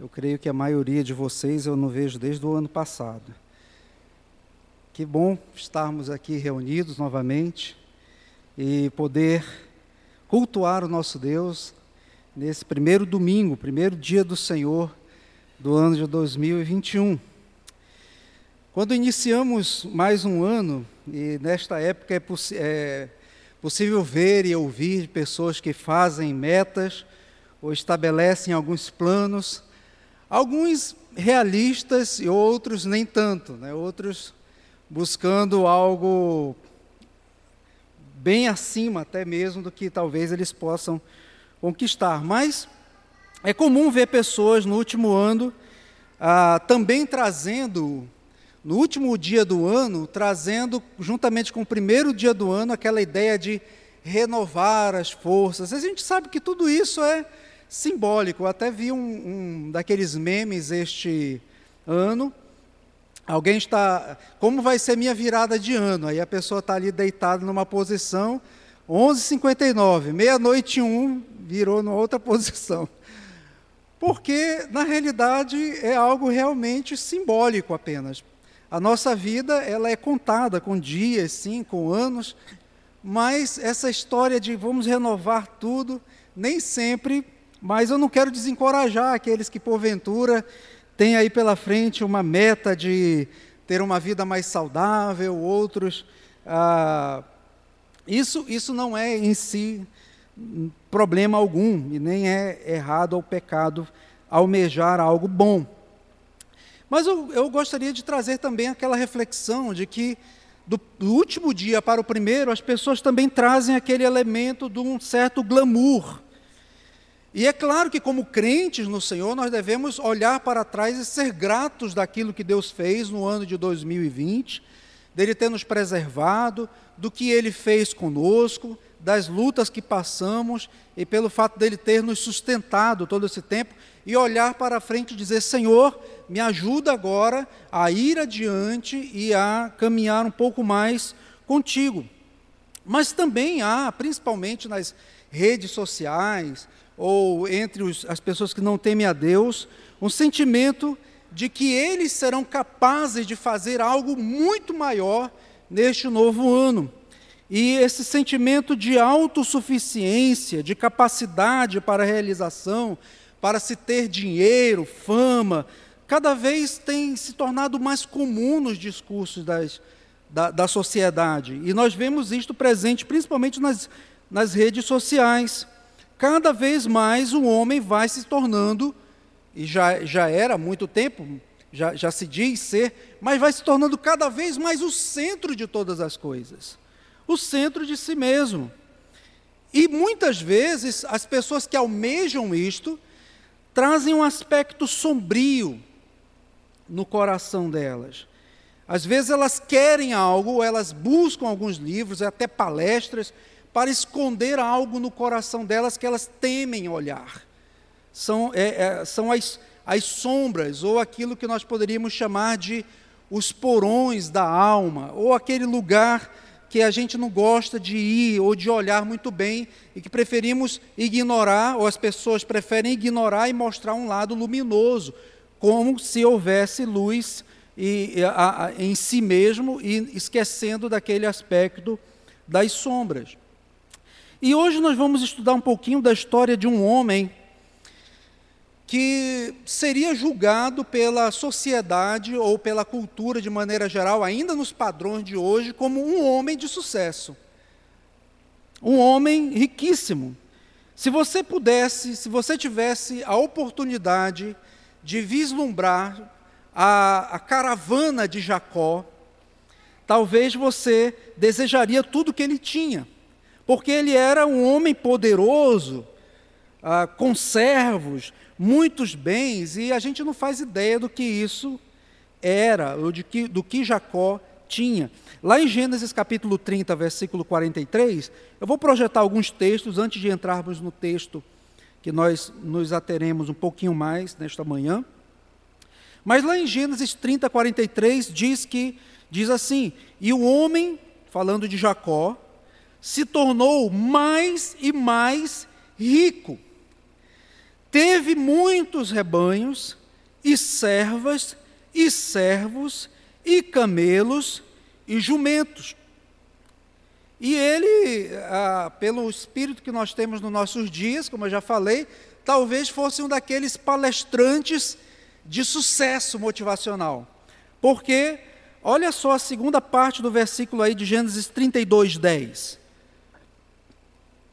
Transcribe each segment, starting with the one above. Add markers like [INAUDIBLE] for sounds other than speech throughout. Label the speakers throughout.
Speaker 1: Eu creio que a maioria de vocês eu não vejo desde o ano passado. Que bom estarmos aqui reunidos novamente e poder cultuar o nosso Deus nesse primeiro domingo, primeiro dia do Senhor do ano de 2021. Quando iniciamos mais um ano, e nesta época é, é possível ver e ouvir pessoas que fazem metas ou estabelecem alguns planos, alguns realistas e outros nem tanto, né? outros buscando algo bem acima até mesmo do que talvez eles possam conquistar. Mas é comum ver pessoas no último ano ah, também trazendo, no último dia do ano, trazendo, juntamente com o primeiro dia do ano, aquela ideia de renovar as forças. A gente sabe que tudo isso é simbólico. Eu até vi um, um daqueles memes este ano. Alguém está. Como vai ser minha virada de ano? Aí a pessoa está ali deitada numa posição, 11h59, meia-noite um, virou numa outra [LAUGHS] posição. Porque, na realidade, é algo realmente simbólico apenas. A nossa vida ela é contada com dias, sim, com anos, mas essa história de vamos renovar tudo, nem sempre mas eu não quero desencorajar aqueles que, porventura, têm aí pela frente uma meta de ter uma vida mais saudável, outros. Ah, isso, isso não é em si problema algum, e nem é errado ou pecado almejar algo bom. Mas eu, eu gostaria de trazer também aquela reflexão de que do, do, último dia para o primeiro, as pessoas também trazem aquele elemento de um certo glamour e é claro que, como crentes no Senhor, nós devemos olhar para trás e ser gratos daquilo que Deus fez no ano de 2020, dele ter nos preservado, do que ele fez conosco, das lutas que passamos e pelo fato dele ter nos sustentado todo esse tempo e olhar para frente e dizer: Senhor, me ajuda agora a ir adiante e a caminhar um pouco mais contigo. Mas também há, principalmente nas redes sociais, ou entre os, as pessoas que não temem a Deus, um sentimento de que eles serão capazes de fazer algo muito maior neste novo ano. E esse sentimento de autossuficiência, de capacidade para realização, para se ter dinheiro, fama, cada vez tem se tornado mais comum nos discursos das, da, da sociedade. E nós vemos isto presente principalmente nas, nas redes sociais cada vez mais o homem vai se tornando, e já, já era há muito tempo, já, já se diz ser, mas vai se tornando cada vez mais o centro de todas as coisas, o centro de si mesmo. E muitas vezes as pessoas que almejam isto trazem um aspecto sombrio no coração delas. Às vezes elas querem algo, elas buscam alguns livros, até palestras, para esconder algo no coração delas que elas temem olhar. São, é, é, são as, as sombras, ou aquilo que nós poderíamos chamar de os porões da alma, ou aquele lugar que a gente não gosta de ir ou de olhar muito bem e que preferimos ignorar, ou as pessoas preferem ignorar e mostrar um lado luminoso, como se houvesse luz e, a, a, em si mesmo e esquecendo daquele aspecto das sombras. E hoje nós vamos estudar um pouquinho da história de um homem que seria julgado pela sociedade ou pela cultura de maneira geral, ainda nos padrões de hoje, como um homem de sucesso. Um homem riquíssimo. Se você pudesse, se você tivesse a oportunidade de vislumbrar a, a caravana de Jacó, talvez você desejaria tudo que ele tinha porque ele era um homem poderoso, ah, com servos, muitos bens, e a gente não faz ideia do que isso era, ou de que, do que Jacó tinha. Lá em Gênesis capítulo 30, versículo 43, eu vou projetar alguns textos antes de entrarmos no texto que nós nos ateremos um pouquinho mais nesta manhã. Mas lá em Gênesis 30, 43 diz que diz assim: "E o homem, falando de Jacó, se tornou mais e mais rico, teve muitos rebanhos, e servas, e servos, e camelos, e jumentos. E ele, ah, pelo espírito que nós temos nos nossos dias, como eu já falei, talvez fosse um daqueles palestrantes de sucesso motivacional. Porque, olha só a segunda parte do versículo aí de Gênesis 32, 10.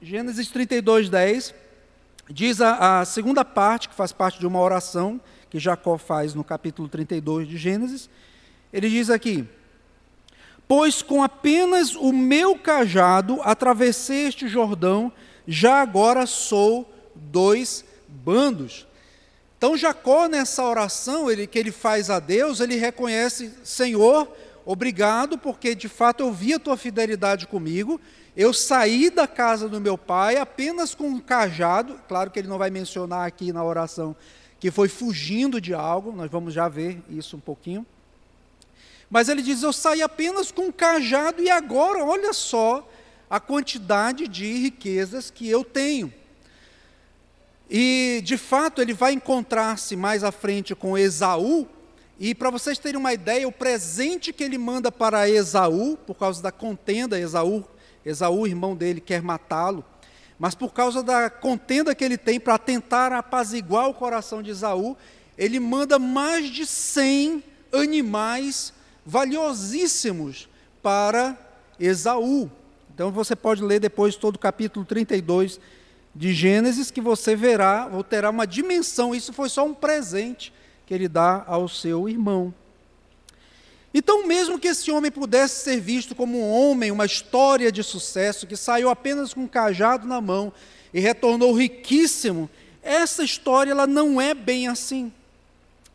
Speaker 1: Gênesis 32, 10 diz a, a segunda parte, que faz parte de uma oração que Jacó faz no capítulo 32 de Gênesis. Ele diz aqui: Pois com apenas o meu cajado atravessei este Jordão, já agora sou dois bandos. Então Jacó nessa oração ele, que ele faz a Deus, ele reconhece, Senhor, obrigado, porque de fato eu vi a tua fidelidade comigo. Eu saí da casa do meu pai apenas com um cajado, claro que ele não vai mencionar aqui na oração que foi fugindo de algo, nós vamos já ver isso um pouquinho. Mas ele diz: Eu saí apenas com um cajado e agora, olha só a quantidade de riquezas que eu tenho. E, de fato, ele vai encontrar-se mais à frente com Esaú, e para vocês terem uma ideia, o presente que ele manda para Esaú, por causa da contenda, Esaú, Esaú, irmão dele, quer matá-lo, mas por causa da contenda que ele tem para tentar apaziguar o coração de Esaú, ele manda mais de 100 animais valiosíssimos para Esaú. Então você pode ler depois todo o capítulo 32 de Gênesis que você verá, ou terá uma dimensão, isso foi só um presente que ele dá ao seu irmão. Então, mesmo que esse homem pudesse ser visto como um homem, uma história de sucesso, que saiu apenas com um cajado na mão e retornou riquíssimo, essa história ela não é bem assim.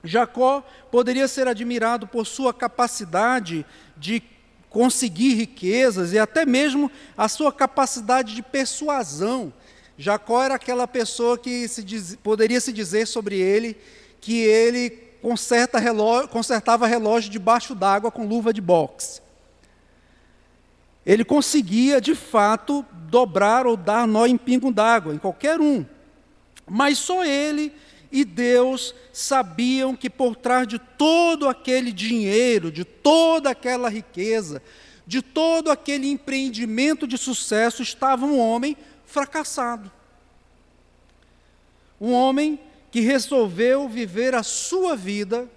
Speaker 1: Jacó poderia ser admirado por sua capacidade de conseguir riquezas e até mesmo a sua capacidade de persuasão. Jacó era aquela pessoa que se diz, poderia se dizer sobre ele que ele conserta relógio, consertava relógio debaixo d'água com luva de boxe. Ele conseguia, de fato, dobrar ou dar nó em pingo d'água, em qualquer um. Mas só ele e Deus sabiam que por trás de todo aquele dinheiro, de toda aquela riqueza, de todo aquele empreendimento de sucesso, estava um homem fracassado. Um homem que resolveu viver a sua vida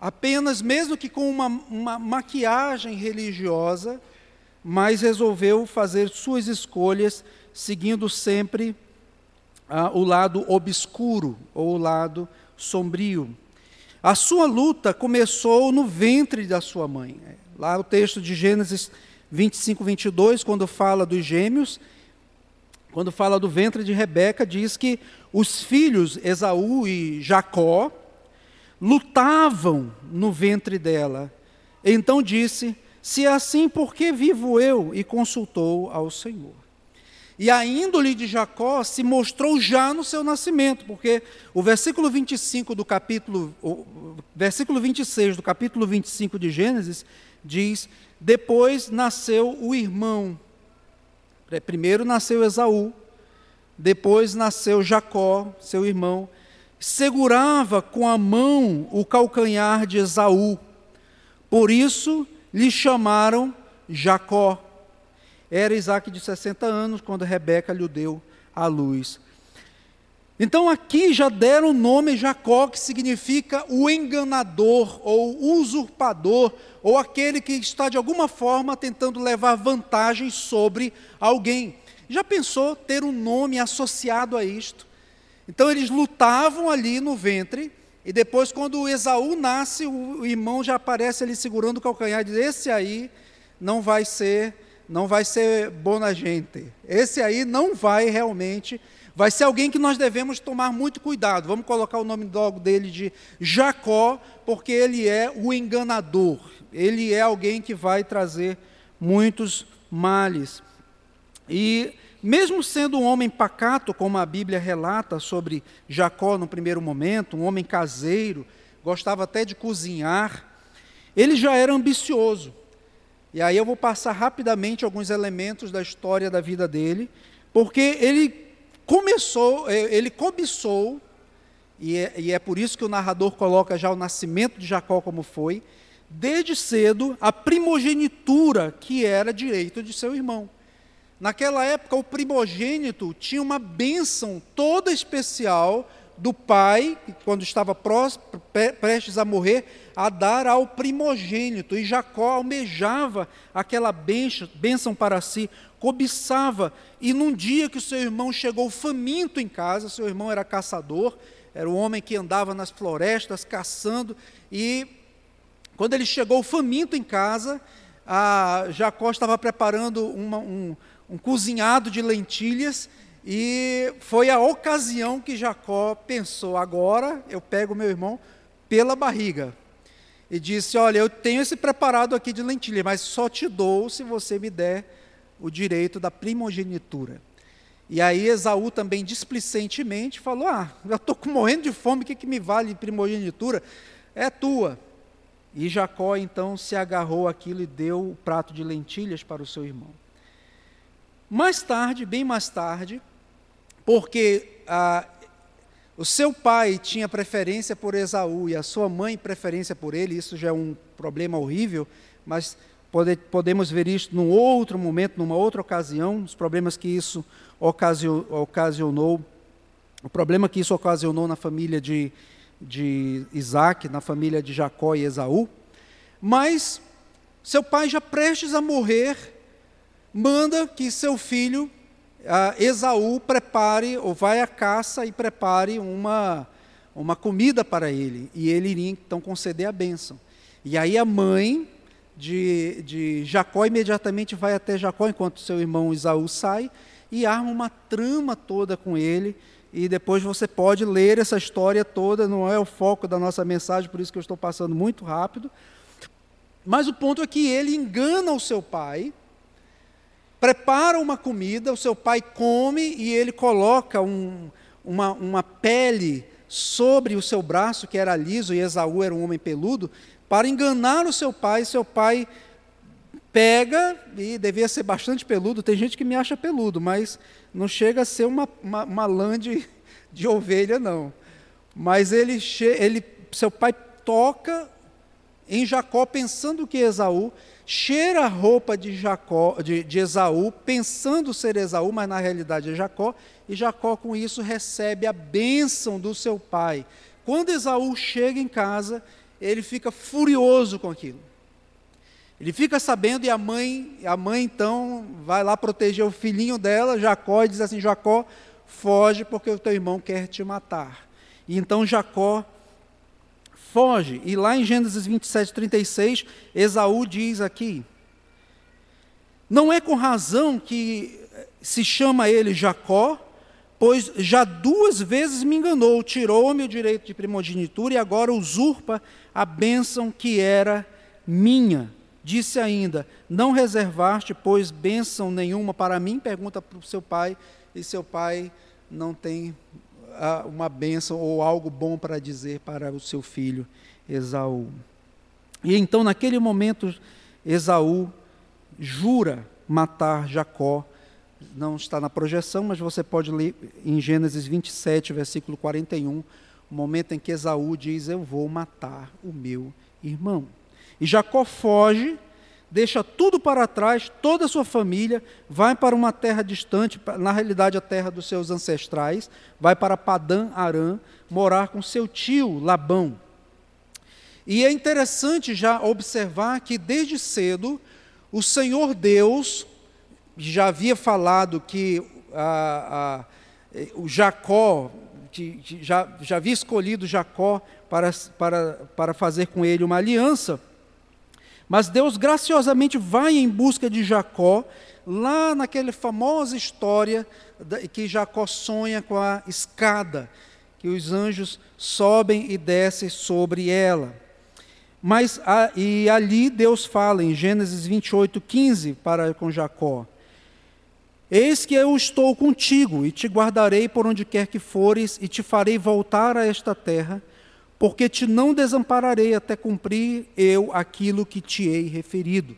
Speaker 1: apenas, mesmo que com uma, uma maquiagem religiosa, mas resolveu fazer suas escolhas seguindo sempre ah, o lado obscuro ou o lado sombrio. A sua luta começou no ventre da sua mãe. Lá o texto de Gênesis 25, 22, quando fala dos gêmeos, quando fala do ventre de Rebeca, diz que os filhos Esaú e Jacó lutavam no ventre dela. Então disse: Se é assim, por que vivo eu? E consultou ao Senhor. E a índole de Jacó se mostrou já no seu nascimento, porque o versículo 25 do capítulo, versículo 26 do capítulo 25 de Gênesis diz: depois nasceu o irmão. É, primeiro nasceu Esaú, depois nasceu Jacó, seu irmão. Segurava com a mão o calcanhar de Esaú. Por isso lhe chamaram Jacó. Era Isaac de 60 anos quando Rebeca lhe deu a luz. Então aqui já deram o nome Jacó, que significa o enganador, ou usurpador, ou aquele que está de alguma forma tentando levar vantagem sobre alguém. Já pensou ter um nome associado a isto? Então eles lutavam ali no ventre, e depois, quando Esaú nasce, o irmão já aparece ali segurando o calcanhar e diz: Esse aí não vai ser, não vai ser bona gente. Esse aí não vai realmente vai ser alguém que nós devemos tomar muito cuidado. Vamos colocar o nome logo dele de Jacó, porque ele é o enganador. Ele é alguém que vai trazer muitos males. E mesmo sendo um homem pacato, como a Bíblia relata sobre Jacó no primeiro momento, um homem caseiro, gostava até de cozinhar, ele já era ambicioso. E aí eu vou passar rapidamente alguns elementos da história da vida dele, porque ele começou, é, ele cobiçou, e é, e é por isso que o narrador coloca já o nascimento de Jacó como foi, desde cedo a primogenitura que era direito de seu irmão. Naquela época, o primogênito tinha uma bênção toda especial do pai, quando estava prestes a morrer, a dar ao primogênito. E Jacó almejava aquela bênção para si, cobiçava. E num dia que o seu irmão chegou faminto em casa, seu irmão era caçador, era o homem que andava nas florestas caçando, e quando ele chegou faminto em casa, Jacó estava preparando uma, um, um cozinhado de lentilhas, e foi a ocasião que Jacó pensou: agora eu pego meu irmão pela barriga. E disse: Olha, eu tenho esse preparado aqui de lentilha, mas só te dou se você me der o direito da primogenitura. E aí Esaú também displicentemente falou: Ah, eu estou morrendo de fome, o que, que me vale primogenitura? É tua. E Jacó então se agarrou aquilo e deu o prato de lentilhas para o seu irmão. Mais tarde, bem mais tarde, porque ah, o seu pai tinha preferência por Esaú e a sua mãe preferência por ele, isso já é um problema horrível, mas podemos ver isso num outro momento, numa outra ocasião, os problemas que isso ocasionou, o problema que isso ocasionou na família de, de Isaac, na família de Jacó e Esaú. Mas seu pai já prestes a morrer, manda que seu filho, Esaú, prepare, ou vai à caça e prepare uma, uma comida para ele. E ele iria então conceder a bênção. E aí a mãe de, de Jacó imediatamente vai até Jacó, enquanto seu irmão Esaú sai, e arma uma trama toda com ele. E depois você pode ler essa história toda, não é o foco da nossa mensagem, por isso que eu estou passando muito rápido. Mas o ponto é que ele engana o seu pai, prepara uma comida, o seu pai come e ele coloca um, uma, uma pele sobre o seu braço, que era liso, e Esaú era um homem peludo, para enganar o seu pai. Seu pai pega, e devia ser bastante peludo, tem gente que me acha peludo, mas não chega a ser uma, uma, uma lã de, de ovelha, não. Mas ele, ele, seu pai toca em Jacó, pensando que Esaú, cheira a roupa de, Jacó, de, de Esaú, pensando ser Esaú, mas na realidade é Jacó, e Jacó com isso recebe a bênção do seu pai. Quando Esaú chega em casa, ele fica furioso com aquilo. Ele fica sabendo e a mãe, a mãe então vai lá proteger o filhinho dela, Jacó, e diz assim: Jacó, foge porque o teu irmão quer te matar. E então Jacó foge. E lá em Gênesis 27, 36, Esaú diz aqui: Não é com razão que se chama ele Jacó, pois já duas vezes me enganou, tirou-me o direito de primogenitura e agora usurpa a bênção que era minha. Disse ainda: Não reservaste, pois, bênção nenhuma para mim? Pergunta para o seu pai, e seu pai não tem uma bênção ou algo bom para dizer para o seu filho Esaú. E então, naquele momento, Esaú jura matar Jacó. Não está na projeção, mas você pode ler em Gênesis 27, versículo 41, o momento em que Esaú diz: Eu vou matar o meu irmão. E Jacó foge deixa tudo para trás, toda a sua família, vai para uma terra distante, na realidade a terra dos seus ancestrais, vai para Padã Arã, morar com seu tio Labão. E é interessante já observar que desde cedo o Senhor Deus já havia falado que a, a, o Jacó, já, já havia escolhido Jacó para, para, para fazer com ele uma aliança, mas Deus graciosamente vai em busca de Jacó, lá naquela famosa história que Jacó sonha com a escada, que os anjos sobem e descem sobre ela. Mas e ali Deus fala em Gênesis 28, 15 para com Jacó: Eis que eu estou contigo e te guardarei por onde quer que fores e te farei voltar a esta terra porque te não desampararei até cumprir eu aquilo que te hei referido.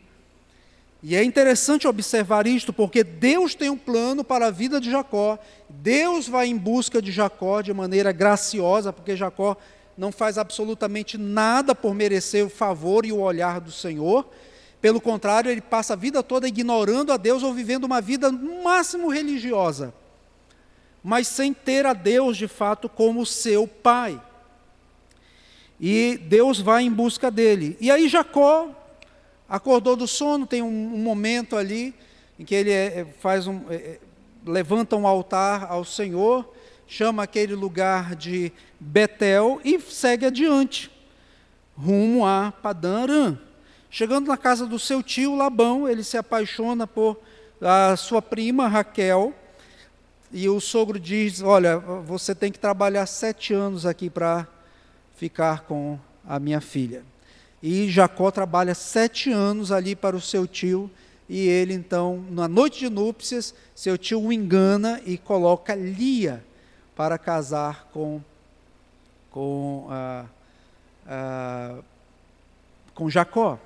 Speaker 1: E é interessante observar isto, porque Deus tem um plano para a vida de Jacó. Deus vai em busca de Jacó de maneira graciosa, porque Jacó não faz absolutamente nada por merecer o favor e o olhar do Senhor. Pelo contrário, ele passa a vida toda ignorando a Deus ou vivendo uma vida no máximo religiosa, mas sem ter a Deus de fato como seu pai. E Deus vai em busca dele. E aí Jacó acordou do sono, tem um, um momento ali em que ele é, é faz um, é, é, levanta um altar ao Senhor, chama aquele lugar de Betel e segue adiante, rumo a Padã Aram. Chegando na casa do seu tio Labão, ele se apaixona por a sua prima Raquel, e o sogro diz: Olha, você tem que trabalhar sete anos aqui para ficar com a minha filha. E Jacó trabalha sete anos ali para o seu tio, e ele então, na noite de núpcias, seu tio o engana e coloca Lia para casar com, com, ah, ah, com Jacó.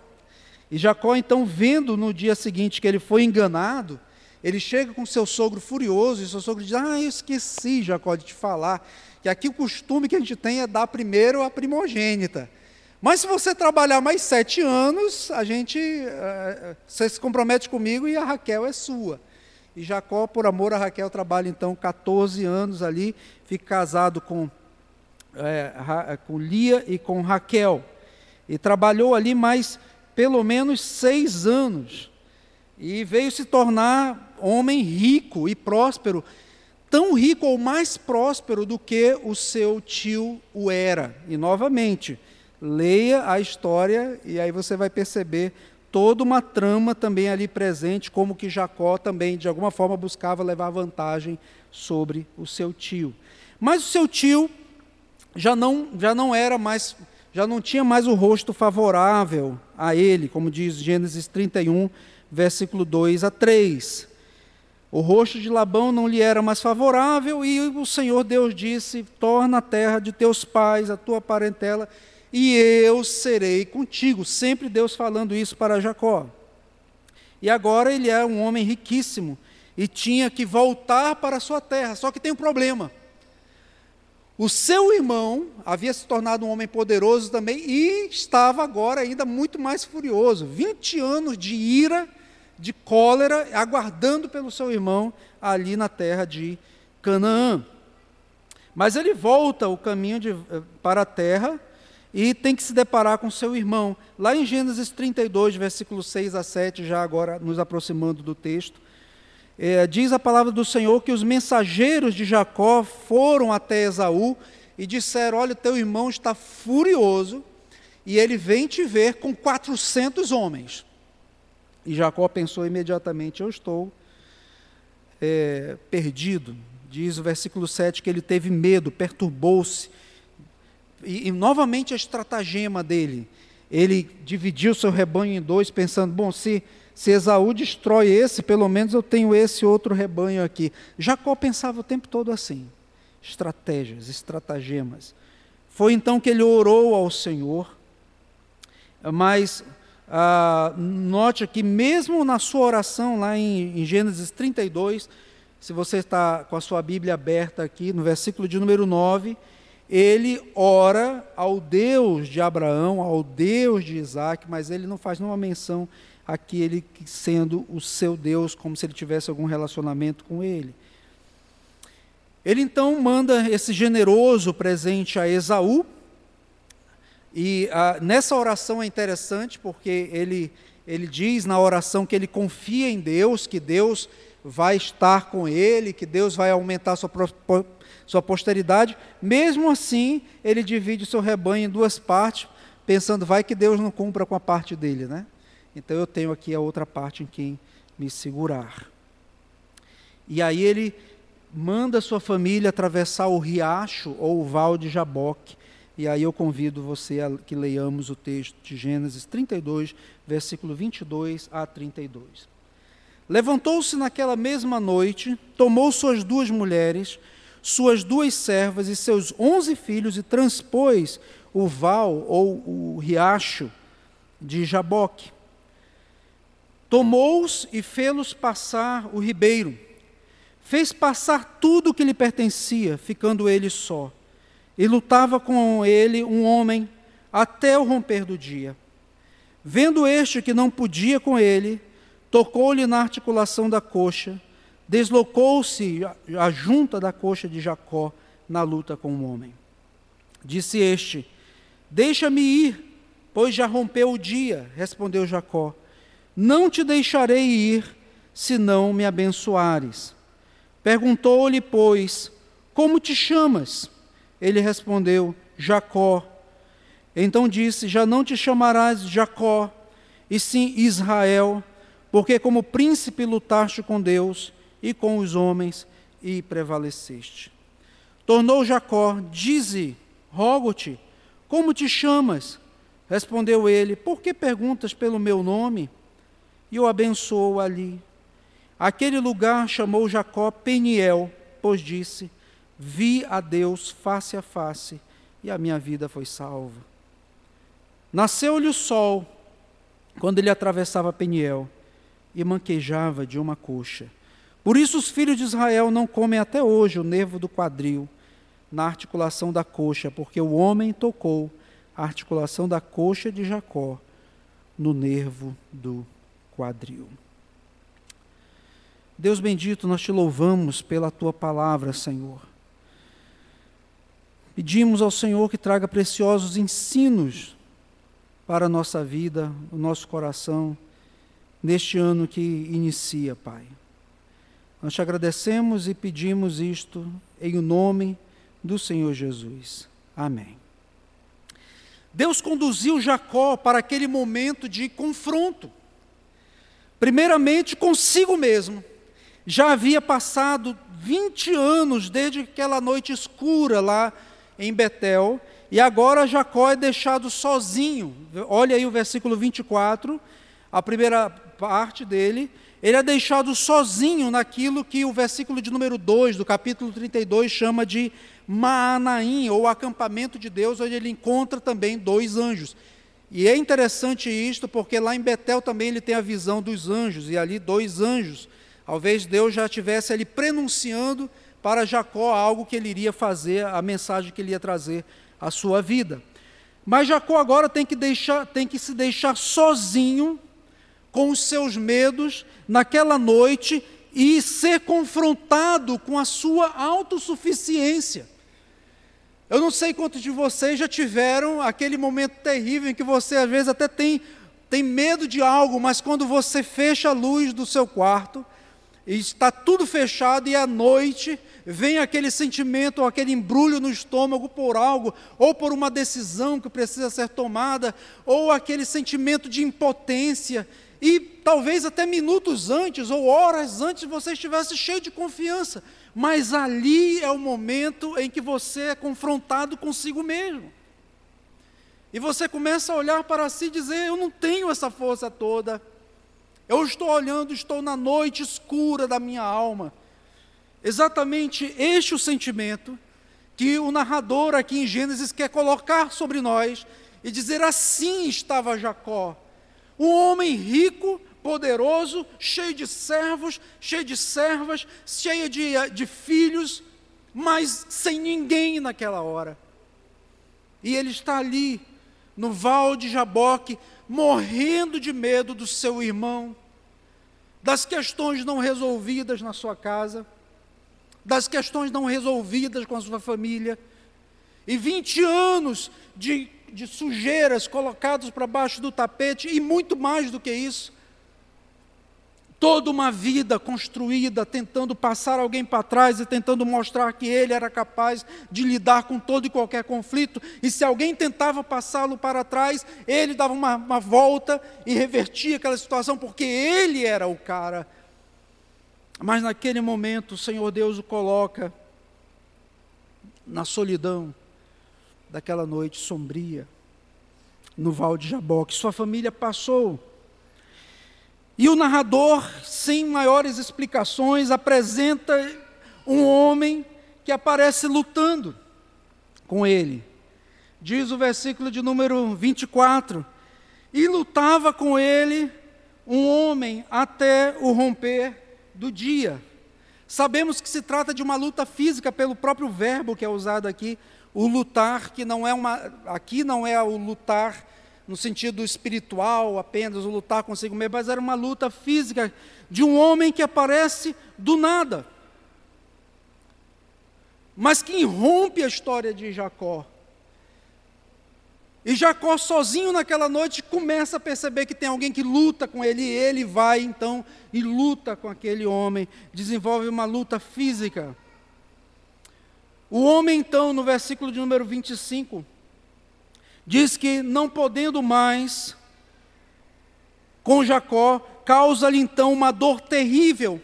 Speaker 1: E Jacó, então, vendo no dia seguinte que ele foi enganado, ele chega com seu sogro furioso, e seu sogro diz: Ah, eu esqueci, Jacó, de te falar, que aqui o costume que a gente tem é dar primeiro a primogênita. Mas se você trabalhar mais sete anos, a gente, uh, você se compromete comigo e a Raquel é sua. E Jacó, por amor a Raquel, trabalha então 14 anos ali, fica casado com, é, com Lia e com Raquel. E trabalhou ali mais pelo menos seis anos. E veio se tornar homem rico e próspero, tão rico ou mais próspero do que o seu tio o era. E novamente, leia a história e aí você vai perceber toda uma trama também ali presente, como que Jacó também, de alguma forma, buscava levar vantagem sobre o seu tio. Mas o seu tio já não, já não era mais, já não tinha mais o rosto favorável a ele, como diz Gênesis 31, versículo 2 a 3. O rosto de Labão não lhe era mais favorável, e o Senhor Deus disse: Torna a terra de teus pais, a tua parentela, e eu serei contigo. Sempre Deus falando isso para Jacó. E agora ele é um homem riquíssimo e tinha que voltar para a sua terra. Só que tem um problema. O seu irmão havia se tornado um homem poderoso também e estava agora ainda muito mais furioso. 20 anos de ira, de cólera, aguardando pelo seu irmão ali na terra de Canaã. Mas ele volta o caminho de, eh, para a terra e tem que se deparar com seu irmão. Lá em Gênesis 32, versículos 6 a 7, já agora nos aproximando do texto, é, diz a palavra do Senhor que os mensageiros de Jacó foram até Esaú e disseram: Olha, teu irmão está furioso e ele vem te ver com 400 homens. E Jacó pensou imediatamente: Eu estou é, perdido. Diz o versículo 7 que ele teve medo, perturbou-se e, e novamente a estratagema dele. Ele dividiu seu rebanho em dois, pensando: bom, se, se Esaú destrói esse, pelo menos eu tenho esse outro rebanho aqui. Jacó pensava o tempo todo assim: estratégias, estratagemas. Foi então que ele orou ao Senhor, mas ah, note que, mesmo na sua oração, lá em, em Gênesis 32, se você está com a sua Bíblia aberta aqui, no versículo de número 9, ele ora ao Deus de Abraão, ao Deus de Isaac, mas ele não faz nenhuma menção aqui ele sendo o seu Deus, como se ele tivesse algum relacionamento com ele. Ele então manda esse generoso presente a Esaú, e ah, nessa oração é interessante porque ele, ele diz na oração que ele confia em Deus, que Deus vai estar com ele, que Deus vai aumentar sua sua posteridade, mesmo assim, ele divide o seu rebanho em duas partes, pensando, vai que Deus não cumpra com a parte dele, né? Então eu tenho aqui a outra parte em quem me segurar. E aí ele manda sua família atravessar o riacho ou o val de Jaboque. E aí eu convido você a que leiamos o texto de Gênesis 32, versículo 22 a 32. Levantou-se naquela mesma noite, tomou suas duas mulheres, suas duas servas e seus onze filhos e transpôs o val ou o riacho de Jaboque. Tomou-os e fê-los passar o ribeiro. Fez passar tudo o que lhe pertencia, ficando ele só. E lutava com ele um homem até o romper do dia. Vendo este que não podia com ele, tocou-lhe na articulação da coxa, deslocou-se a junta da coxa de Jacó na luta com o homem. Disse este: Deixa-me ir, pois já rompeu o dia, respondeu Jacó. Não te deixarei ir, se não me abençoares. Perguntou-lhe, pois, Como te chamas? Ele respondeu: Jacó. Então disse: Já não te chamarás Jacó, e sim Israel, porque como príncipe lutaste com Deus e com os homens e prevaleceste. Tornou Jacó: Dize, rogo-te, como te chamas? Respondeu ele: Por que perguntas pelo meu nome? E o abençoou ali. Aquele lugar chamou Jacó Peniel, pois disse: Vi a Deus face a face, e a minha vida foi salva. Nasceu-lhe o sol, quando ele atravessava Peniel, e manquejava de uma coxa. Por isso os filhos de Israel não comem até hoje o nervo do quadril na articulação da coxa, porque o homem tocou a articulação da coxa de Jacó no nervo do quadril. Deus bendito, nós te louvamos pela tua palavra, Senhor. Pedimos ao Senhor que traga preciosos ensinos para a nossa vida, o nosso coração, neste ano que inicia, Pai. Nós te agradecemos e pedimos isto em o nome do Senhor Jesus. Amém. Deus conduziu Jacó para aquele momento de confronto. Primeiramente consigo mesmo. Já havia passado 20 anos desde aquela noite escura lá em Betel, e agora Jacó é deixado sozinho. Olha aí o versículo 24, a primeira parte dele. Ele é deixado sozinho naquilo que o versículo de número 2 do capítulo 32 chama de Maanaim, ou acampamento de Deus, onde ele encontra também dois anjos. E é interessante isto, porque lá em Betel também ele tem a visão dos anjos, e ali dois anjos. Talvez Deus já estivesse ali prenunciando para Jacó algo que ele iria fazer, a mensagem que ele ia trazer à sua vida. Mas Jacó agora tem que, deixar, tem que se deixar sozinho com os seus medos naquela noite e ser confrontado com a sua autossuficiência. Eu não sei quantos de vocês já tiveram aquele momento terrível em que você às vezes até tem, tem medo de algo, mas quando você fecha a luz do seu quarto, e está tudo fechado e à noite vem aquele sentimento ou aquele embrulho no estômago por algo, ou por uma decisão que precisa ser tomada, ou aquele sentimento de impotência, e talvez até minutos antes ou horas antes você estivesse cheio de confiança, mas ali é o momento em que você é confrontado consigo mesmo. E você começa a olhar para si e dizer: Eu não tenho essa força toda. Eu estou olhando, estou na noite escura da minha alma. Exatamente este o sentimento que o narrador aqui em Gênesis quer colocar sobre nós e dizer: Assim estava Jacó, um homem rico, poderoso, cheio de servos, cheio de servas, cheio de, de filhos, mas sem ninguém naquela hora. E ele está ali, no val de Jaboque, morrendo de medo do seu irmão, das questões não resolvidas na sua casa, das questões não resolvidas com a sua família, e 20 anos de, de sujeiras colocados para baixo do tapete, e muito mais do que isso, toda uma vida construída tentando passar alguém para trás e tentando mostrar que ele era capaz de lidar com todo e qualquer conflito, e se alguém tentava passá-lo para trás, ele dava uma, uma volta e revertia aquela situação, porque ele era o cara. Mas naquele momento o Senhor Deus o coloca na solidão daquela noite sombria, no Val de Jaboque. Sua família passou e o narrador, sem maiores explicações, apresenta um homem que aparece lutando com ele. Diz o versículo de número 24: E lutava com ele um homem até o romper do dia. Sabemos que se trata de uma luta física pelo próprio verbo que é usado aqui, o lutar, que não é uma. Aqui não é o lutar no sentido espiritual apenas, o lutar consigo mesmo, mas era uma luta física de um homem que aparece do nada, mas que irrompe a história de Jacó. E Jacó, sozinho naquela noite, começa a perceber que tem alguém que luta com ele, e ele vai então e luta com aquele homem, desenvolve uma luta física. O homem, então, no versículo de número 25, diz que não podendo mais com Jacó, causa-lhe então uma dor terrível,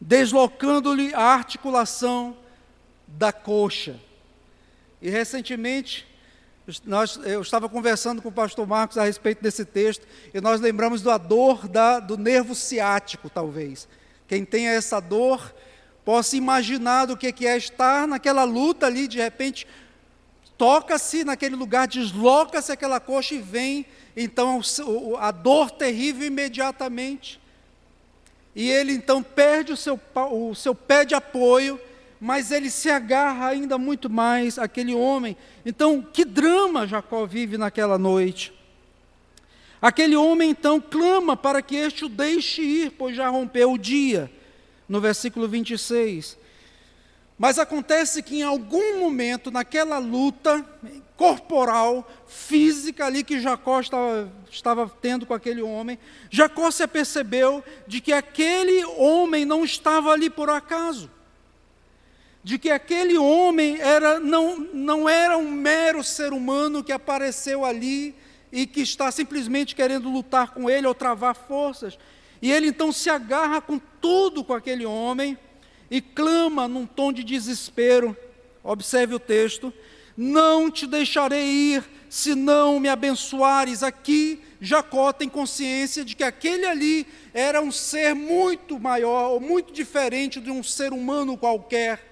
Speaker 1: deslocando-lhe a articulação da coxa. E recentemente, nós, eu estava conversando com o pastor Marcos a respeito desse texto, e nós lembramos da dor da, do nervo ciático, talvez. Quem tenha essa dor, possa imaginar do que é estar naquela luta ali, de repente, toca-se naquele lugar, desloca-se aquela coxa e vem, então, a dor terrível imediatamente. E ele então perde o seu, o seu pé de apoio, mas ele se agarra ainda muito mais àquele homem. Então, que drama Jacó vive naquela noite. Aquele homem então clama para que este o deixe ir, pois já rompeu o dia, no versículo 26. Mas acontece que em algum momento, naquela luta corporal, física ali que Jacó estava, estava tendo com aquele homem, Jacó se apercebeu de que aquele homem não estava ali por acaso de que aquele homem era, não, não era um mero ser humano que apareceu ali e que está simplesmente querendo lutar com ele ou travar forças. E ele então se agarra com tudo com aquele homem e clama num tom de desespero. Observe o texto: Não te deixarei ir se não me abençoares. Aqui, Jacó tem consciência de que aquele ali era um ser muito maior, ou muito diferente de um ser humano qualquer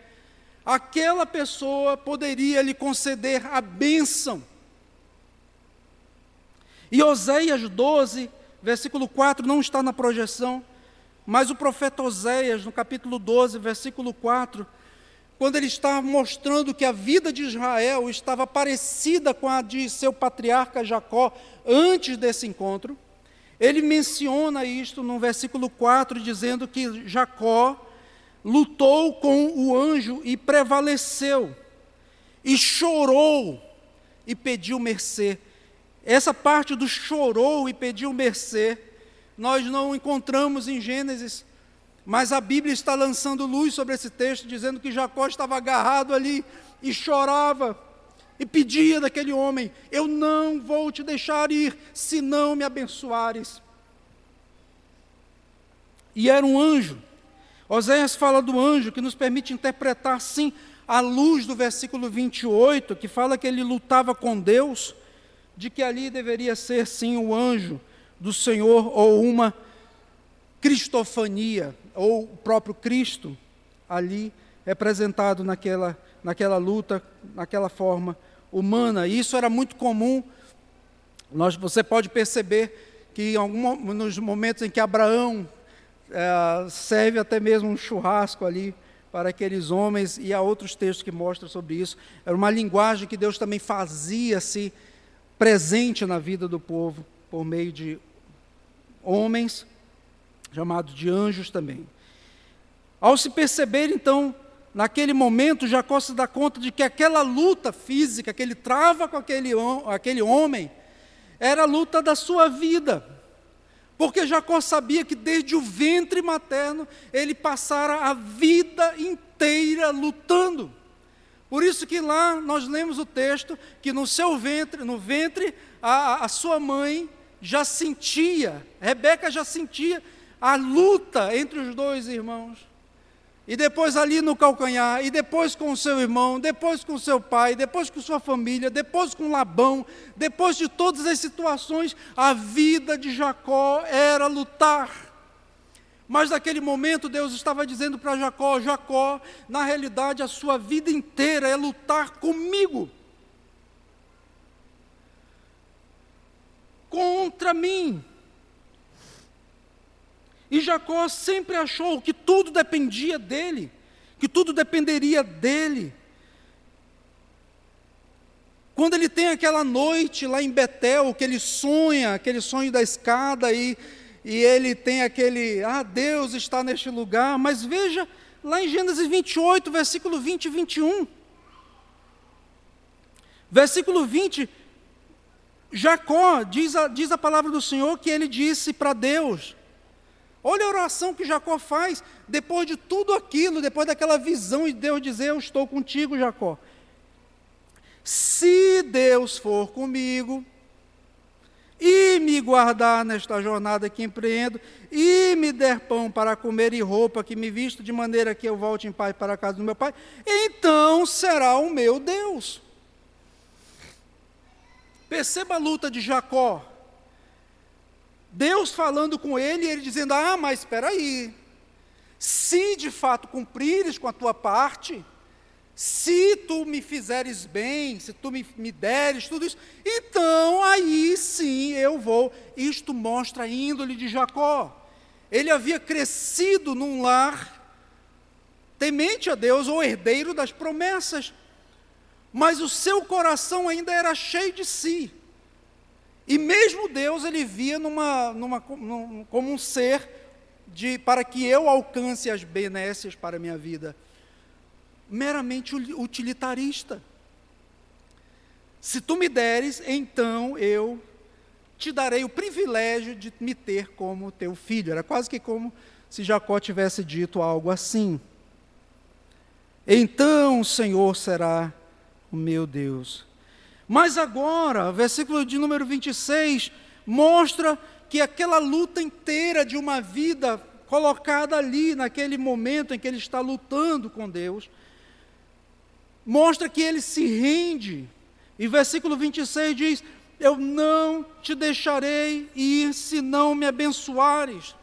Speaker 1: aquela pessoa poderia lhe conceder a bênção. E Oséias 12, versículo 4, não está na projeção, mas o profeta Oséias, no capítulo 12, versículo 4, quando ele está mostrando que a vida de Israel estava parecida com a de seu patriarca Jacó antes desse encontro, ele menciona isto no versículo 4, dizendo que Jacó lutou com o anjo e prevaleceu, e chorou e pediu mercê. Essa parte do chorou e pediu mercê, nós não encontramos em Gênesis, mas a Bíblia está lançando luz sobre esse texto, dizendo que Jacó estava agarrado ali e chorava e pedia daquele homem: Eu não vou te deixar ir, se não me abençoares. E era um anjo Oséias fala do anjo que nos permite interpretar, sim, a luz do versículo 28, que fala que ele lutava com Deus, de que ali deveria ser, sim, o anjo do Senhor ou uma cristofania, ou o próprio Cristo ali representado naquela, naquela luta, naquela forma humana. E isso era muito comum. Nós, você pode perceber que em algum, nos momentos em que Abraão é, serve até mesmo um churrasco ali para aqueles homens, e há outros textos que mostram sobre isso. Era uma linguagem que Deus também fazia-se presente na vida do povo, por meio de homens, chamados de anjos também. Ao se perceber, então, naquele momento, Jacó se dá conta de que aquela luta física que ele trava com aquele, aquele homem, era a luta da sua vida. Porque Jacó sabia que desde o ventre materno ele passara a vida inteira lutando. Por isso que lá nós lemos o texto que no seu ventre, no ventre, a, a sua mãe já sentia, Rebeca já sentia a luta entre os dois irmãos e depois ali no calcanhar, e depois com o seu irmão, depois com seu pai, depois com sua família, depois com Labão, depois de todas as situações, a vida de Jacó era lutar. Mas naquele momento Deus estava dizendo para Jacó: Jacó, na realidade a sua vida inteira é lutar comigo. Contra mim. E Jacó sempre achou que tudo dependia dele, que tudo dependeria dele. Quando ele tem aquela noite lá em Betel, que ele sonha, aquele sonho da escada, e, e ele tem aquele, ah, Deus está neste lugar, mas veja lá em Gênesis 28, versículo 20 e 21. Versículo 20, Jacó, diz a, diz a palavra do Senhor que ele disse para Deus, olha a oração que Jacó faz, depois de tudo aquilo, depois daquela visão de Deus dizer, eu estou contigo, Jacó. Se Deus for comigo e me guardar nesta jornada que empreendo, e me der pão para comer e roupa que me visto, de maneira que eu volte em paz para a casa do meu pai, então será o meu Deus. Perceba a luta de Jacó. Deus falando com ele e ele dizendo: Ah, mas espera aí. Se de fato cumprires com a tua parte, se tu me fizeres bem, se tu me, me deres tudo isso, então aí sim eu vou. Isto mostra a índole de Jacó. Ele havia crescido num lar temente a Deus, ou herdeiro das promessas, mas o seu coração ainda era cheio de si. E mesmo Deus ele via numa, numa, num, como um ser de, para que eu alcance as benécias para a minha vida meramente utilitarista. Se tu me deres, então eu te darei o privilégio de me ter como teu filho. Era quase que como se Jacó tivesse dito algo assim. Então o Senhor será meu Deus. Mas agora, versículo de número 26 mostra que aquela luta inteira de uma vida colocada ali, naquele momento em que ele está lutando com Deus, mostra que ele se rende. E versículo 26 diz: Eu não te deixarei ir se não me abençoares.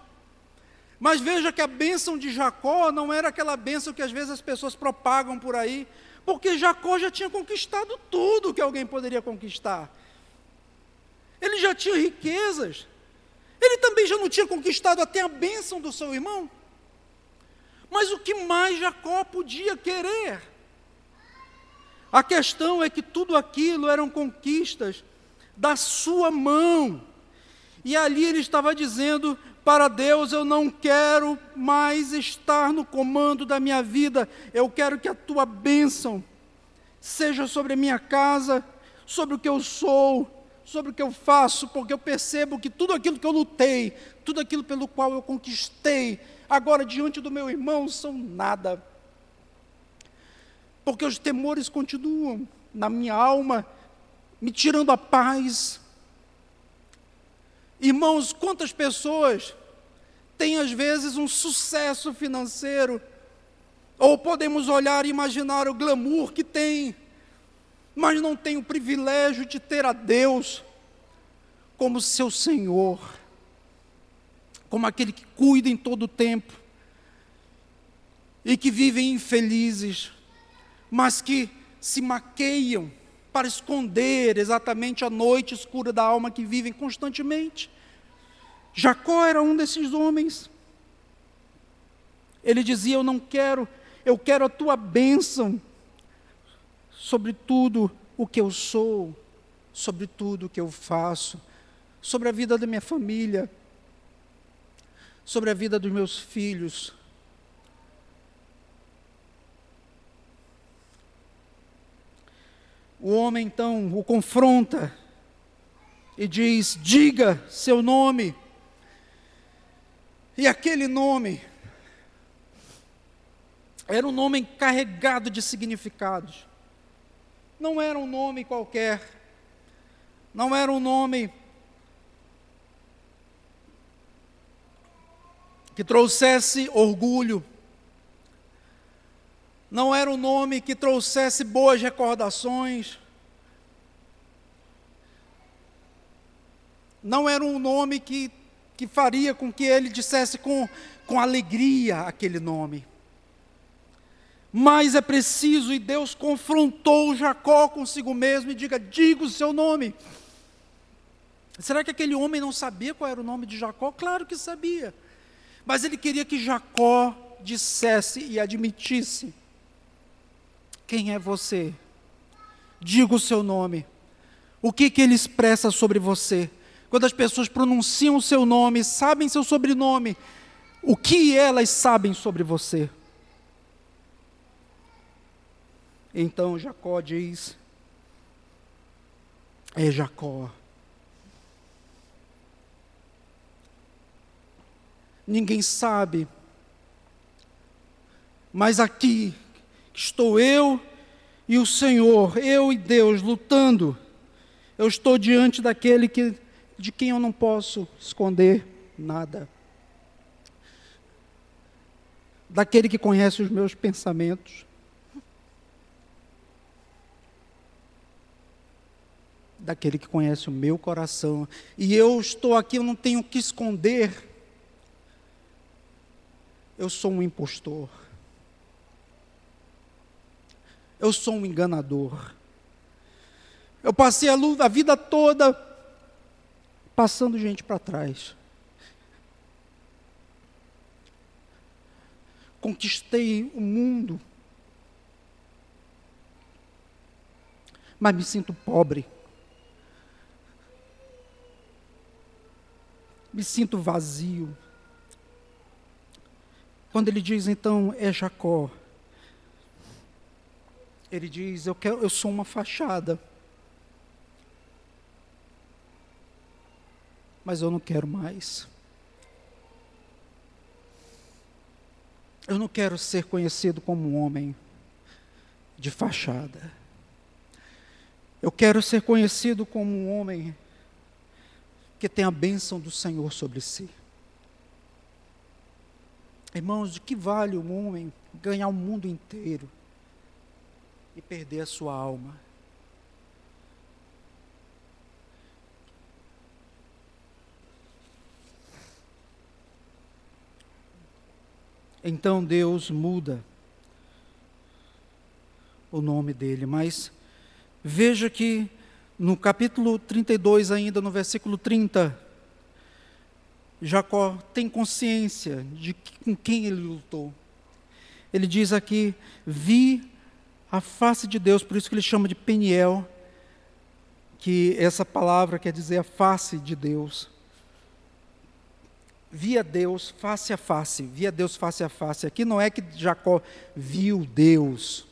Speaker 1: Mas veja que a bênção de Jacó não era aquela bênção que às vezes as pessoas propagam por aí, porque Jacó já tinha conquistado tudo que alguém poderia conquistar. Ele já tinha riquezas. Ele também já não tinha conquistado até a bênção do seu irmão. Mas o que mais Jacó podia querer? A questão é que tudo aquilo eram conquistas da sua mão. E ali ele estava dizendo para Deus: Eu não quero mais estar no comando da minha vida, eu quero que a tua bênção seja sobre a minha casa, sobre o que eu sou, sobre o que eu faço, porque eu percebo que tudo aquilo que eu lutei, tudo aquilo pelo qual eu conquistei, agora diante do meu irmão são nada porque os temores continuam na minha alma, me tirando a paz. Irmãos, quantas pessoas têm às vezes um sucesso financeiro, ou podemos olhar e imaginar o glamour que tem, mas não tem o privilégio de ter a Deus como seu Senhor, como aquele que cuida em todo o tempo e que vivem infelizes mas que se maqueiam para esconder exatamente a noite escura da alma que vivem constantemente. Jacó era um desses homens. Ele dizia: Eu não quero, eu quero a tua bênção sobre tudo o que eu sou, sobre tudo o que eu faço, sobre a vida da minha família, sobre a vida dos meus filhos, O homem então o confronta e diz: Diga seu nome. E aquele nome era um nome carregado de significados. Não era um nome qualquer. Não era um nome que trouxesse orgulho não era um nome que trouxesse boas recordações, não era um nome que, que faria com que ele dissesse com, com alegria aquele nome. Mas é preciso, e Deus confrontou Jacó consigo mesmo e diga: diga o seu nome. Será que aquele homem não sabia qual era o nome de Jacó? Claro que sabia. Mas ele queria que Jacó dissesse e admitisse: Quem é você? Diga o seu nome. O que, que ele expressa sobre você? Quando as pessoas pronunciam o seu nome, sabem seu sobrenome, o que elas sabem sobre você? Então Jacó diz: É Jacó. Ninguém sabe, mas aqui estou eu e o Senhor, eu e Deus lutando. Eu estou diante daquele que, de quem eu não posso esconder nada. Daquele que conhece os meus pensamentos. Daquele que conhece o meu coração. E eu estou aqui, eu não tenho o que esconder. Eu sou um impostor eu sou um enganador. Eu passei a, a vida toda passando gente para trás. Conquistei o mundo, mas me sinto pobre. Me sinto vazio. Quando ele diz então, é Jacó, ele diz: eu, quero, eu sou uma fachada. Mas eu não quero mais. Eu não quero ser conhecido como um homem de fachada. Eu quero ser conhecido como um homem que tem a bênção do Senhor sobre si. Irmãos, de que vale um homem ganhar o mundo inteiro e perder a sua alma. Então Deus muda o nome dele, mas veja que no capítulo 32, ainda no versículo 30, Jacó tem consciência de com quem ele lutou. Ele diz aqui: Vi a face de Deus, por isso que ele chama de Peniel, que essa palavra quer dizer a face de Deus. Via Deus face a face, via Deus face a face. Aqui não é que Jacó viu Deus,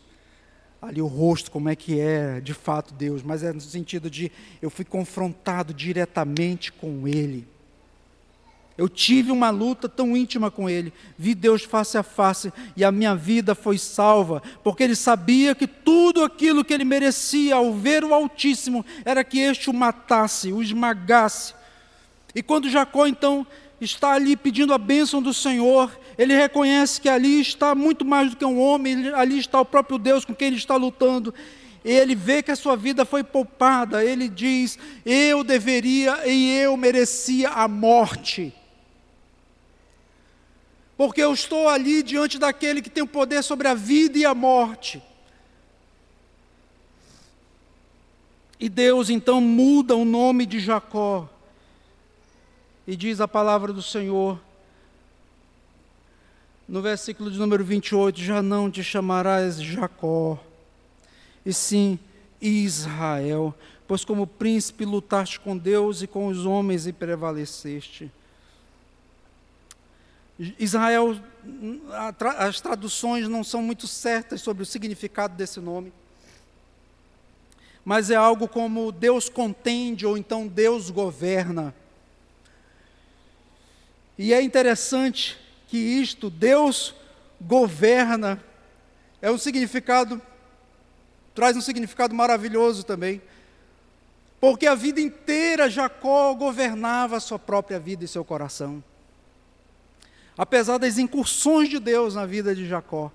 Speaker 1: ali o rosto, como é que é de fato Deus, mas é no sentido de eu fui confrontado diretamente com Ele. Eu tive uma luta tão íntima com Ele, vi Deus face a face e a minha vida foi salva, porque Ele sabia que tudo aquilo que Ele merecia ao ver o Altíssimo era que este o matasse, o esmagasse. E quando Jacó então está ali pedindo a bênção do Senhor, ele reconhece que ali está muito mais do que um homem, ali está o próprio Deus com quem ele está lutando. Ele vê que a sua vida foi poupada, ele diz: Eu deveria e eu merecia a morte porque eu estou ali diante daquele que tem o poder sobre a vida e a morte. E Deus então muda o nome de Jacó e diz a palavra do Senhor, no versículo de número 28, já não te chamarás Jacó, e sim Israel, pois como príncipe lutaste com Deus e com os homens e prevaleceste. Israel, as traduções não são muito certas sobre o significado desse nome, mas é algo como Deus contende ou então Deus governa. E é interessante que isto, Deus governa, é um significado, traz um significado maravilhoso também. Porque a vida inteira Jacó governava a sua própria vida e seu coração apesar das incursões de Deus na vida de Jacó,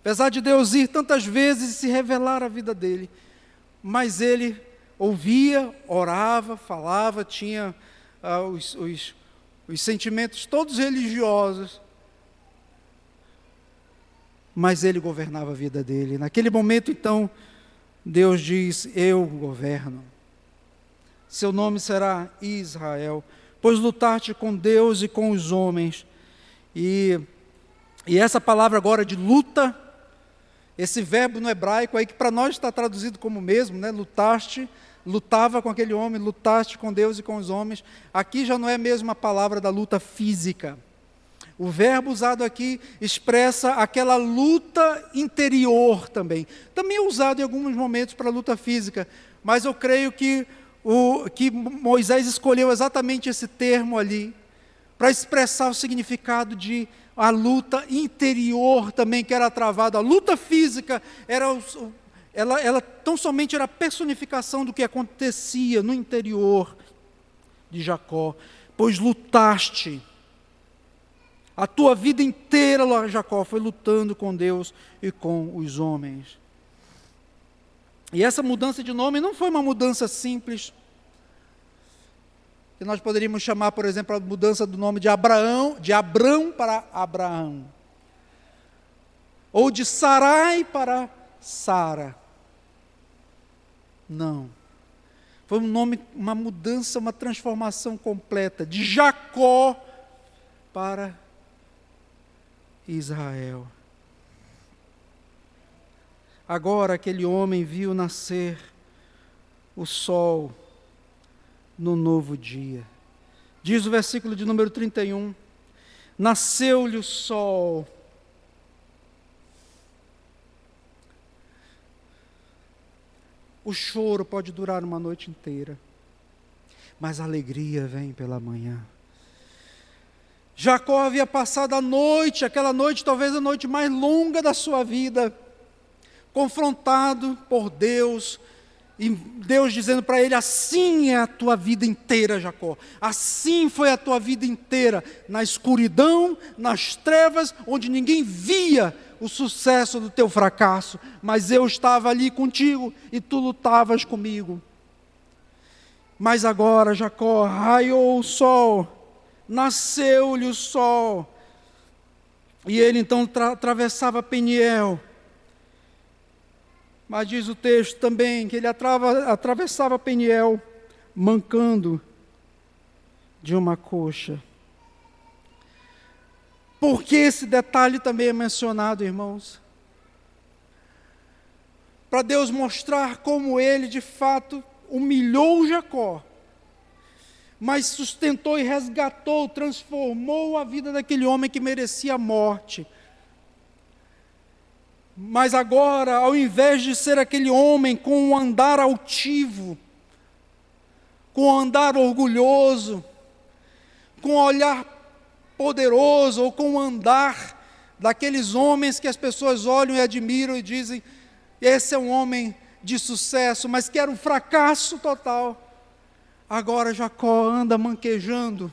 Speaker 1: apesar de Deus ir tantas vezes e se revelar a vida dele, mas ele ouvia, orava, falava, tinha ah, os, os, os sentimentos todos religiosos, mas ele governava a vida dele. Naquele momento, então, Deus diz: Eu governo. Seu nome será Israel, pois lutaste com Deus e com os homens E, e essa palavra agora de luta, esse verbo no hebraico aí que para nós está traduzido como mesmo, né? Lutaste, lutava com aquele homem, lutaste com Deus e com os homens. Aqui já não é mesmo a palavra da luta física. O verbo usado aqui expressa aquela luta interior também. Também é usado em alguns momentos para luta física, mas eu creio que, o, que Moisés escolheu exatamente esse termo ali para expressar o significado de a luta interior também que era travada. A luta física era ela, ela tão somente era a personificação do que acontecia no interior de Jacó, pois lutaste. A tua vida inteira, Jacó, foi lutando com Deus e com os homens. E essa mudança de nome não foi uma mudança simples, que nós poderíamos chamar, por exemplo, a mudança do nome de Abraão, de Abrão para Abraão, ou de Sarai para Sara. Não. Foi um nome, uma mudança, uma transformação completa de Jacó para Israel. Agora aquele homem viu nascer o sol no novo dia. Diz o versículo de número 31: Nasceu-lhe o sol. O choro pode durar uma noite inteira, mas a alegria vem pela manhã. Jacó havia passado a noite, aquela noite talvez a noite mais longa da sua vida, confrontado por Deus, e Deus dizendo para ele: assim é a tua vida inteira, Jacó. Assim foi a tua vida inteira, na escuridão, nas trevas, onde ninguém via o sucesso do teu fracasso, mas eu estava ali contigo e tu lutavas comigo. Mas agora, Jacó, raiou o sol, nasceu-lhe o sol, e ele então atravessava Peniel mas diz o texto também que ele atrava, atravessava Peniel mancando de uma coxa. Por que esse detalhe também é mencionado, irmãos? Para Deus mostrar como ele de fato humilhou Jacó, mas sustentou e resgatou, transformou a vida daquele homem que merecia a morte mas agora, ao invés de ser aquele homem com um andar altivo, com um andar orgulhoso, com um olhar poderoso, ou com um andar daqueles homens que as pessoas olham e admiram e dizem: esse é um homem de sucesso, mas que era um fracasso total. Agora Jacó anda manquejando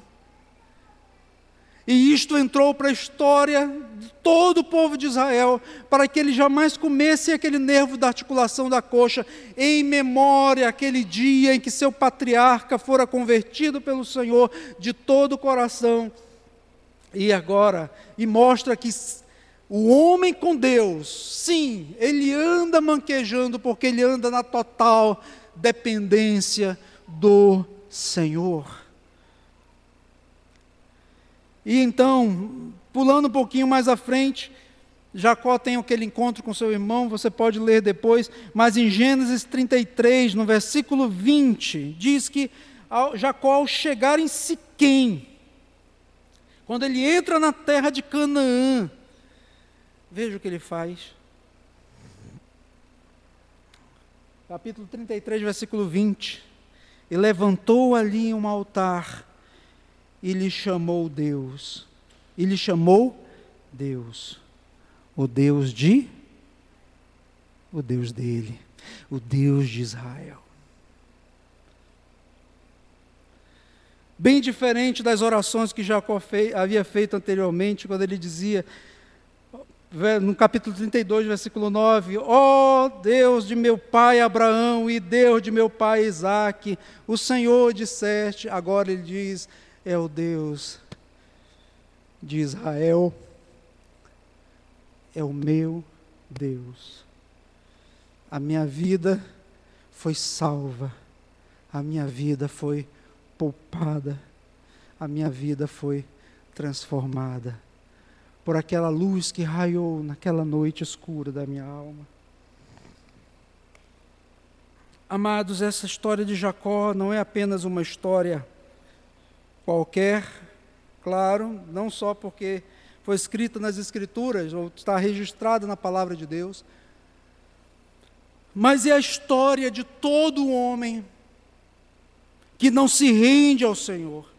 Speaker 1: e isto entrou para a história de todo o povo de Israel, para que ele jamais comesse aquele nervo da articulação da coxa, em memória aquele dia em que seu patriarca fora convertido pelo Senhor de todo o coração. E agora, e mostra que o homem com Deus, sim, ele anda manquejando, porque ele anda na total dependência do Senhor. E então, pulando um pouquinho mais à frente, Jacó tem aquele encontro com seu irmão, você pode ler depois, mas em Gênesis 33, no versículo 20, diz que Jacó, ao chegar em Siquém, quando ele entra na terra de Canaã, veja o que ele faz. Capítulo 33, versículo 20. E levantou ali um altar e lhe chamou Deus. E lhe chamou Deus. O Deus de o Deus dele, o Deus de Israel. Bem diferente das orações que Jacó fei, havia feito anteriormente, quando ele dizia, no capítulo 32, versículo 9: Ó oh, Deus de meu pai Abraão e Deus de meu pai Isaque, o Senhor disseste, agora ele diz: é o Deus de Israel, é o meu Deus. A minha vida foi salva, a minha vida foi poupada, a minha vida foi transformada. por aquela luz que raiou naquela noite escura da minha alma. Amados, essa história de Jacó não é apenas uma história qualquer, claro, não só porque foi escrita nas Escrituras ou está registrada na palavra de Deus, mas é a história de todo homem que não se rende ao Senhor,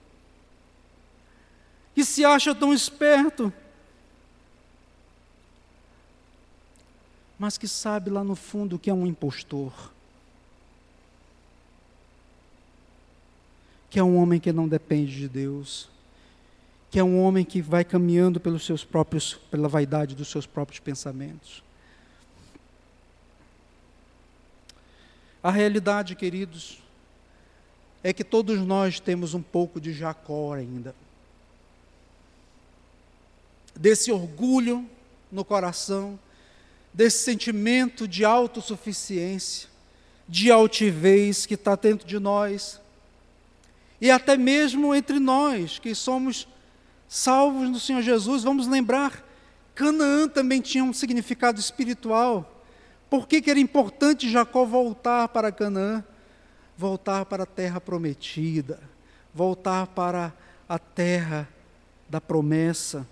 Speaker 1: que se acha tão esperto, mas que sabe lá no fundo que é um impostor. Que é um homem que não depende de Deus, que é um homem que vai caminhando pelos seus próprios, pela vaidade dos seus próprios pensamentos. A realidade, queridos, é que todos nós temos um pouco de Jacó ainda. Desse orgulho no coração, desse sentimento de autossuficiência, de altivez que está dentro de nós, e até mesmo entre nós, que somos salvos no Senhor Jesus, vamos lembrar, Canaã também tinha um significado espiritual. Por que, que era importante Jacó voltar para Canaã? Voltar para a terra prometida, voltar para a terra da promessa.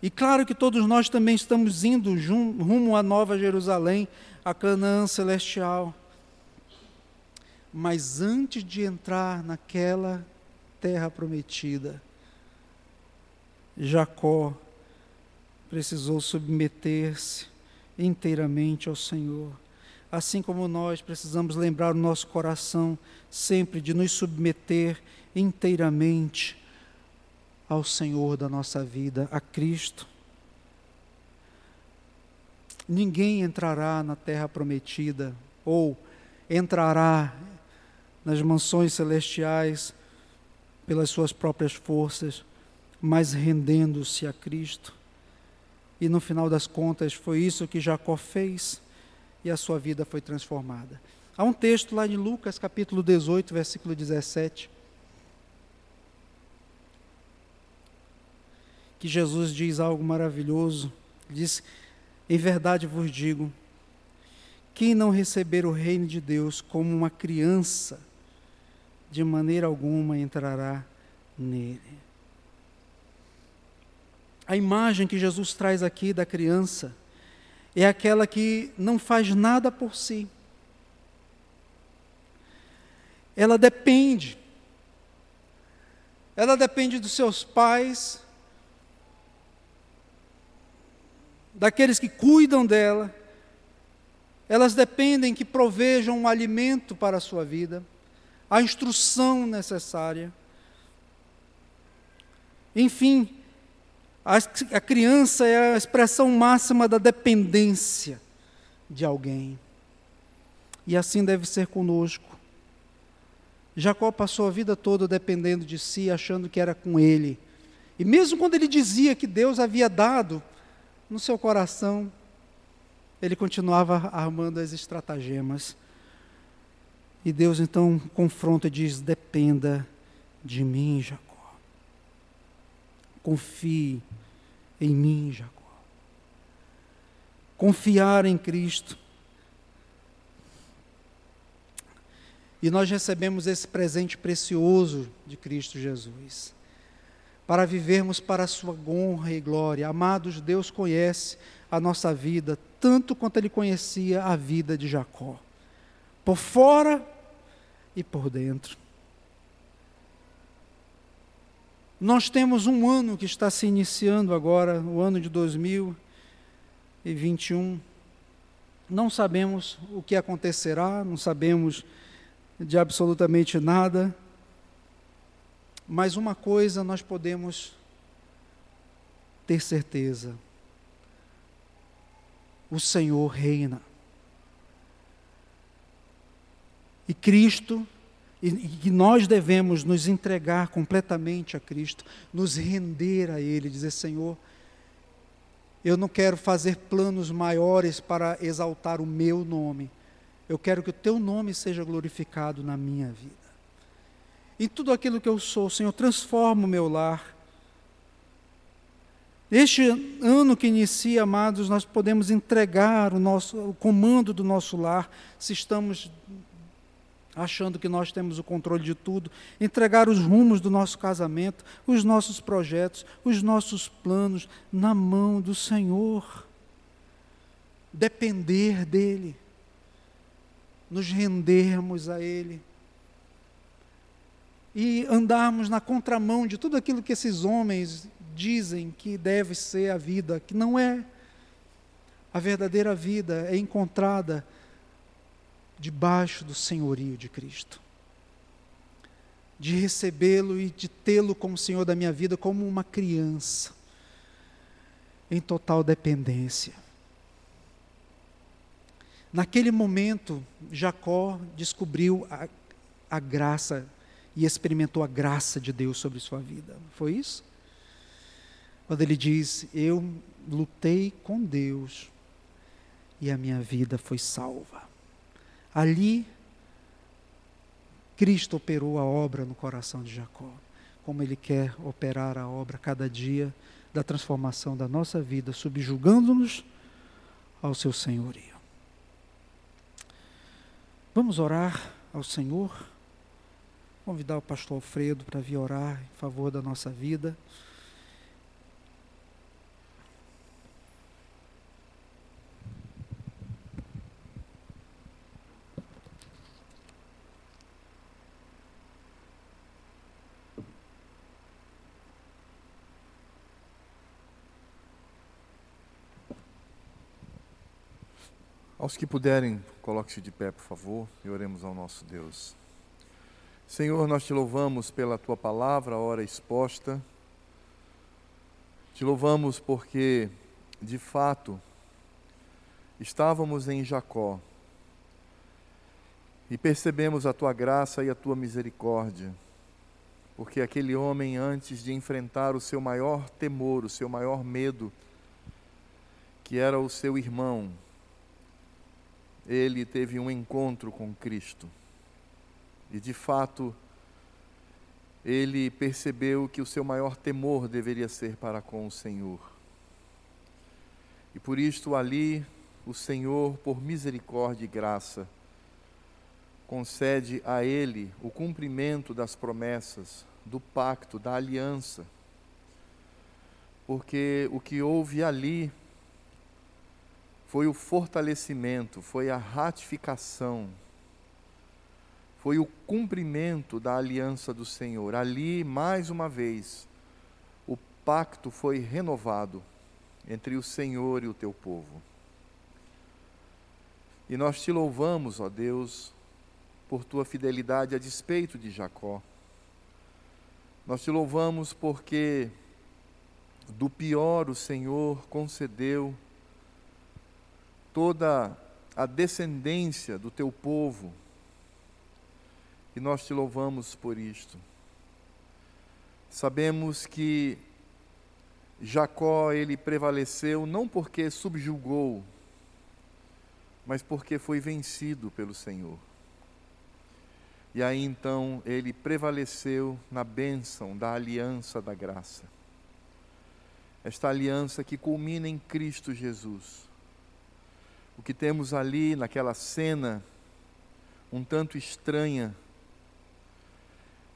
Speaker 1: E claro que todos nós também estamos indo rumo à Nova Jerusalém, a Canaã celestial. Mas antes de entrar naquela terra prometida, Jacó precisou submeter-se inteiramente ao Senhor. Assim como nós precisamos lembrar o nosso coração sempre de nos submeter inteiramente ao Senhor da nossa vida, a Cristo. Ninguém entrará na terra prometida ou entrará nas mansões celestiais pelas suas próprias forças, mas rendendo-se a Cristo. E no final das contas foi isso que Jacó fez e a sua vida foi transformada. Há um texto lá em Lucas capítulo 18, versículo 17 que Jesus diz algo maravilhoso. Diz: Em verdade vos digo, quem não receber o reino de Deus como uma criança, de maneira alguma entrará nele. A imagem que Jesus traz aqui da criança é aquela que não faz nada por si. Ela depende. Ela depende dos seus pais, daqueles que cuidam dela, elas dependem que provejam um alimento para a sua vida, a instrução necessária. Enfim, a, criança é a expressão máxima da dependência de alguém. E assim deve ser conosco. Jacó passou a vida toda dependendo de si, achando que era com ele. E mesmo quando ele dizia que Deus havia dado no seu coração, ele continuava armando as estratagemas. E Deus então confronta e diz: dependa de mim, Jacó. Confie em mim, Jacó. Confiar em Cristo. E nós recebemos esse presente precioso de Cristo Jesus para vivermos para a sua honra e glória. Amados, Deus conhece a nossa vida tanto quanto ele conhecia a vida de Jacó, por fora e por dentro. Nós temos um ano que está se iniciando agora, o ano de 2021. Não sabemos o que acontecerá, não sabemos de absolutamente nada, mas uma coisa nós podemos ter certeza: o Senhor reina. E Cristo, e, e nós devemos nos entregar completamente a Cristo, nos render a Ele, dizer: Senhor, eu não quero fazer planos maiores para exaltar o meu nome, eu quero que o teu nome seja glorificado na minha vida em tudo aquilo que eu sou, Senhor, transforma o meu lar. Este ano que inicia, amados, nós podemos entregar o nosso o comando do nosso lar, se estamos achando que nós temos o controle de tudo, entregar os rumos do nosso casamento, os nossos projetos, os nossos planos na mão do Senhor. Depender dele, nos rendermos a ele e andarmos na contramão de tudo aquilo que esses homens dizem que deve ser a vida, que não é. A verdadeira vida é encontrada debaixo do senhorio de Cristo. De recebê-lo e de tê-lo como Senhor da minha vida, como uma criança, em total dependência. Naquele momento, Jacó descobriu a, a graça e experimentou a graça de Deus sobre sua vida. Foi isso? Quando ele diz: Eu lutei com Deus e a minha vida foi salva. Ali, Cristo operou a obra no coração de Jacó, como ele quer operar a obra cada dia da transformação da nossa vida, subjugando-nos ao seu senhorio. Vamos orar ao Senhor, convidar o pastor Alfredo para vir orar em favor da nossa vida.
Speaker 2: Aos que puderem, coloque-se de pé, por favor, e oremos ao nosso Deus. Senhor, nós te louvamos pela tua palavra, hora exposta. Te louvamos porque, de fato, estávamos em Jacó e percebemos a tua graça e a tua misericórdia, porque aquele homem, antes de enfrentar o seu maior temor, o seu maior medo, que era o seu irmão, ele teve um encontro com Cristo. E de fato, ele percebeu que o seu maior temor deveria ser para com o Senhor. E por isto ali o Senhor, por misericórdia e graça, concede a ele o cumprimento das promessas, do pacto, da aliança. Porque o que houve ali foi o fortalecimento, foi a ratificação, foi o cumprimento da aliança do Senhor. Ali, mais uma vez, o pacto foi renovado entre o Senhor e o teu povo. E nós te louvamos, ó Deus, por tua fidelidade a despeito de Jacó. Nós te louvamos porque do pior o Senhor concedeu toda a descendência do teu povo. E nós te louvamos por isto. Sabemos que Jacó ele prevaleceu não porque subjugou, mas porque foi vencido pelo Senhor. E aí então ele prevaleceu na bênção da aliança da graça. Esta aliança que culmina em Cristo Jesus o que temos ali naquela cena, um tanto estranha,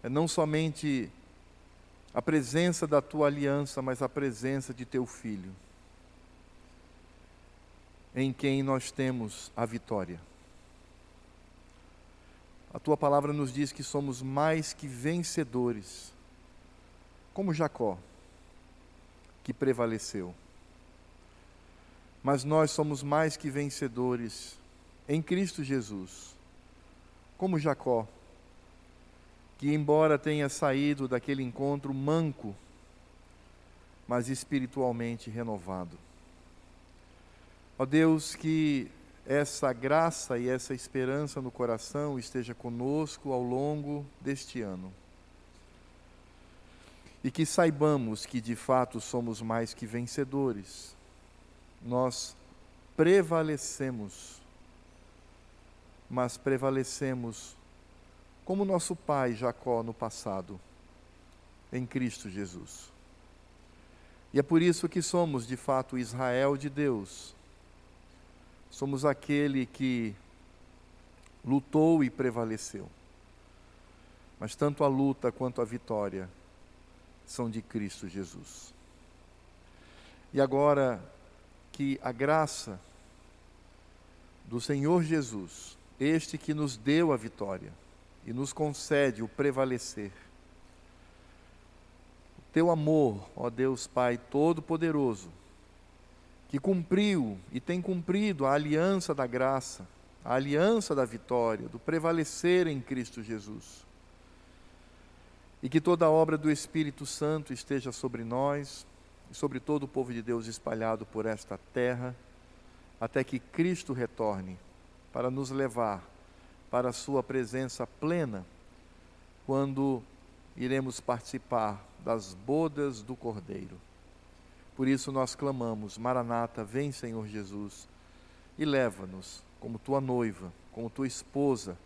Speaker 2: é não somente a presença da tua aliança, mas a presença de teu filho, em quem nós temos a vitória. A tua palavra nos diz que somos mais que vencedores, como Jacó, que prevaleceu mas nós somos mais que vencedores em Cristo Jesus. Como Jacó, que embora tenha saído daquele encontro manco, mas espiritualmente renovado. Ó Deus, que essa graça e essa esperança no coração esteja conosco ao longo deste ano. E que saibamos que de fato somos mais que vencedores nós prevalecemos, mas prevalecemos como nosso pai Jacó no passado, em Cristo Jesus. E é por isso que somos, de fato, Israel de Deus. Somos aquele que lutou e prevaleceu. Mas tanto a luta quanto a vitória são de Cristo Jesus. E agora que a graça do Senhor Jesus, este que nos deu a vitória e nos concede o prevalecer, teu amor, ó Deus Pai Todo-Poderoso, que cumpriu e tem cumprido a aliança da graça, a aliança da vitória, do prevalecer em Cristo Jesus. E que toda a obra do Espírito Santo esteja sobre nós sobre todo o povo de Deus espalhado por esta terra, até que Cristo retorne para nos levar para a Sua presença plena, quando iremos participar das bodas do Cordeiro. Por isso nós clamamos: Maranata, vem, Senhor Jesus, e leva-nos como tua noiva, como tua esposa,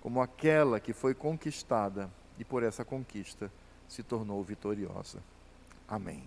Speaker 2: como aquela que foi conquistada e por essa conquista se tornou vitoriosa. Amém.